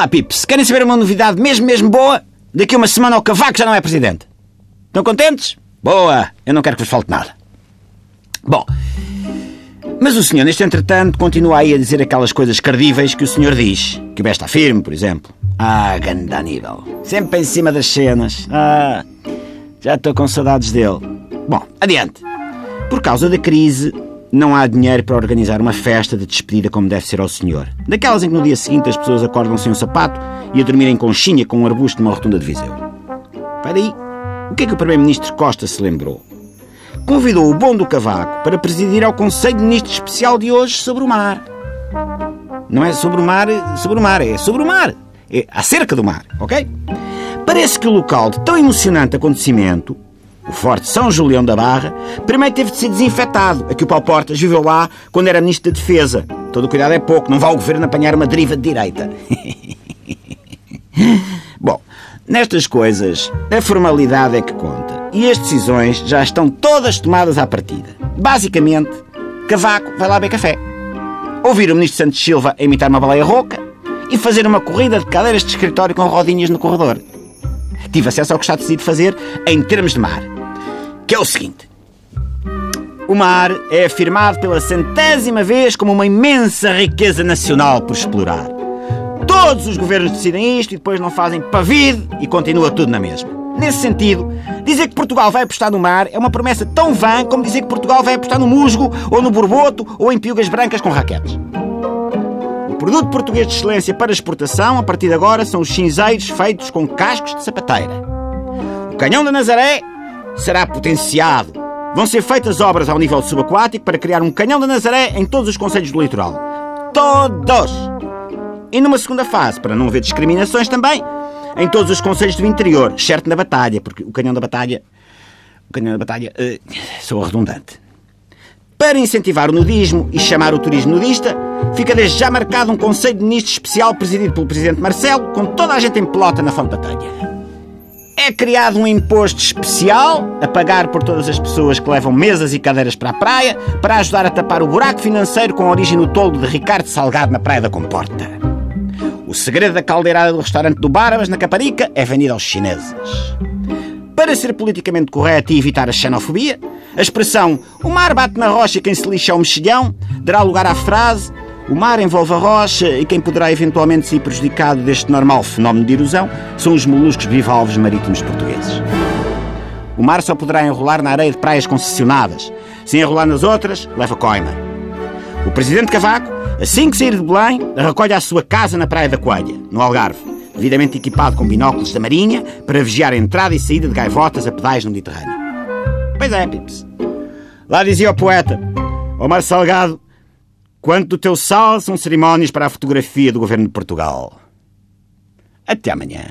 lá, Pips, querem saber uma novidade mesmo, mesmo boa? Daqui uma semana o Cavaco já não é presidente. Estão contentes? Boa! Eu não quero que vos falte nada. Bom, mas o senhor, neste entretanto, continua aí a dizer aquelas coisas credíveis que o senhor diz. Que o BES está firme, por exemplo. Ah, ganda Aníbal. Sempre em cima das cenas. Ah, já estou com saudades dele. Bom, adiante. Por causa da crise, não há dinheiro para organizar uma festa de despedida como deve ser ao senhor. Daquelas em que no dia seguinte as pessoas acordam sem um sapato e a dormir em conchinha com um arbusto numa rotunda de Viseu. Espera aí. O que é que o Primeiro-Ministro Costa se lembrou? convidou o bom do cavaco para presidir ao Conselho de Ministros Especial de hoje sobre o mar. Não é sobre o mar, sobre o mar, é sobre o mar. É acerca do mar, ok? Parece que o local de tão emocionante acontecimento, o Forte São Julião da Barra, primeiro teve de ser desinfetado. Aqui o Paulo Portas viveu lá quando era Ministro da Defesa. Todo o cuidado é pouco, não vá o Governo apanhar uma deriva de direita. Bom, nestas coisas, a formalidade é que conta e as decisões já estão todas tomadas à partida. Basicamente, Cavaco vai lá beber café, ouvir o Ministro Santos Silva imitar uma baleia rouca e fazer uma corrida de cadeiras de escritório com rodinhas no corredor. Tive acesso ao que está decidido fazer em termos de mar, que é o seguinte. O mar é afirmado pela centésima vez como uma imensa riqueza nacional por explorar. Todos os governos decidem isto e depois não fazem pavido e continua tudo na mesma. Nesse sentido, dizer que Portugal vai apostar no mar é uma promessa tão vã como dizer que Portugal vai apostar no musgo, ou no borboto, ou em piugas brancas com raquetes. O produto português de excelência para exportação, a partir de agora, são os cinzeiros feitos com cascos de sapateira. O canhão da Nazaré será potenciado. Vão ser feitas obras ao nível subaquático para criar um canhão da Nazaré em todos os conselhos do litoral. Todos! E numa segunda fase, para não haver discriminações também, em todos os conselhos do interior, certo na batalha, porque o canhão da batalha. O canhão da batalha. Uh, sou redundante. Para incentivar o nudismo e chamar o turismo nudista, fica desde já marcado um Conselho de Ministros especial presidido pelo Presidente Marcelo, com toda a gente em pelota na fonte da telha. É criado um imposto especial a pagar por todas as pessoas que levam mesas e cadeiras para a praia para ajudar a tapar o buraco financeiro com origem no toldo de Ricardo Salgado na Praia da Comporta. O segredo da caldeirada do restaurante do Barbas, na Caparica, é vendido aos chineses. Para ser politicamente correto e evitar a xenofobia, a expressão o mar bate na rocha e quem se lixa é o mexilhão dará lugar à frase o mar envolve a rocha e quem poderá eventualmente ser prejudicado deste normal fenómeno de erosão são os moluscos bivalves marítimos portugueses. O mar só poderá enrolar na areia de praias concessionadas. Se enrolar nas outras, leva coima. O presidente Cavaco Assim que sair de Belém, recolhe a sua casa na Praia da Coelha, no Algarve, devidamente equipado com binóculos da Marinha para vigiar a entrada e saída de gaivotas a pedais no Mediterrâneo. Pois é, Pips. Lá dizia o poeta, Omar Salgado, quanto do teu sal são cerimónias para a fotografia do governo de Portugal. Até amanhã.